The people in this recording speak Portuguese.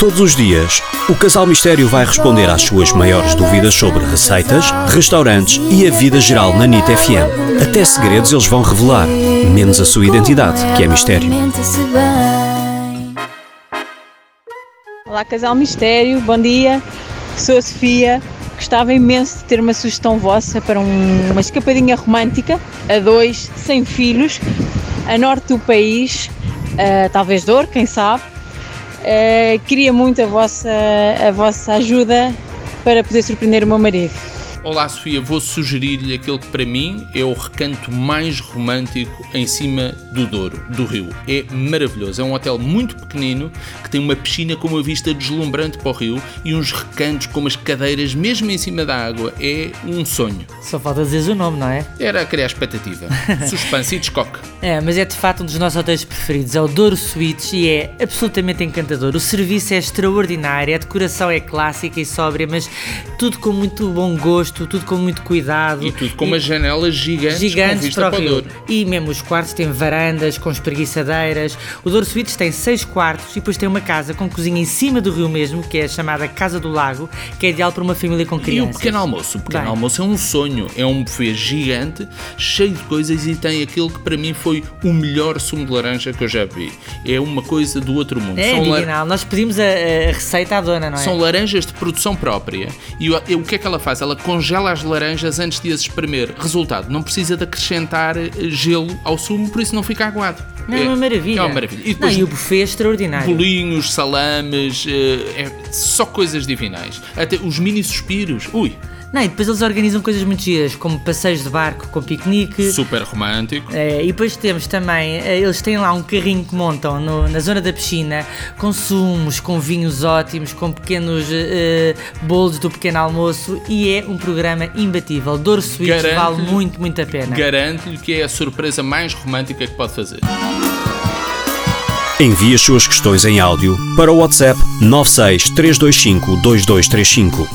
Todos os dias, o Casal Mistério vai responder às suas maiores dúvidas sobre receitas, restaurantes e a vida geral na NIT FM. Até segredos eles vão revelar, menos a sua identidade, que é mistério. Olá, Casal Mistério, bom dia. Sou a Sofia. Gostava imenso de ter uma sugestão vossa para um- uma escapadinha romântica, a dois, sem filhos, a norte do país, ah, talvez dor, quem sabe. Ah, queria muito a vossa, a vossa ajuda para poder surpreender o meu marido. Olá Sofia, vou sugerir-lhe aquele que para mim é o recanto mais romântico em cima do Douro, do Rio. É maravilhoso, é um hotel muito pequenino que tem uma piscina com uma vista deslumbrante para o rio e uns recantos com umas cadeiras mesmo em cima da água. É um sonho. Só falta dizeres o nome, não é? Era criar expectativa, suspense e descoque. É, mas é de facto um dos nossos hotéis preferidos, é o Douro Suites e é absolutamente encantador. O serviço é extraordinário, a decoração é clássica e sóbria, mas tudo com muito bom gosto, tudo com muito cuidado. E tudo com umas janelas gigantes, com gigantes para o rio. E mesmo os quartos têm varandas com espreguiçadeiras. O Douro Suites tem seis quartos e depois tem uma casa com cozinha em cima do rio mesmo, que é a chamada Casa do Lago, que é ideal para uma família com E o crianças. pequeno almoço? O pequeno Bem. almoço é um sonho, é um buffet gigante, cheio de coisas e tem aquele que para mim foi o melhor sumo de laranja que eu já vi. É uma coisa do outro mundo. É São divinal. Nós pedimos a, a receita à dona, não é? São laranjas de produção própria. E o, e o que é que ela faz? Ela congela as laranjas antes de as espremer. Resultado, não precisa de acrescentar eh, gelo ao sumo, por isso não fica aguado. Não, é uma maravilha. É uma maravilha. E Não, depois e o buffet é extraordinário. bolinhos, salames, eh, é só coisas divinais. Até os mini suspiros. Ui, Não, e depois eles organizam coisas muito giras, como passeios de barco com piquenique. super romântico. É, e depois temos também, eh, eles têm lá um carrinho que montam no- na zona da piscina, com sumos, com vinhos ótimos, com pequenos eh, bolos do pequeno almoço e é um programa imbatível. Douro Suítes Garanto-lhe- vale muito, muito a pena. Garanto-lhe que é a surpresa mais romântica que pode fazer. Envie as suas questões em áudio para o WhatsApp 96 325 2235.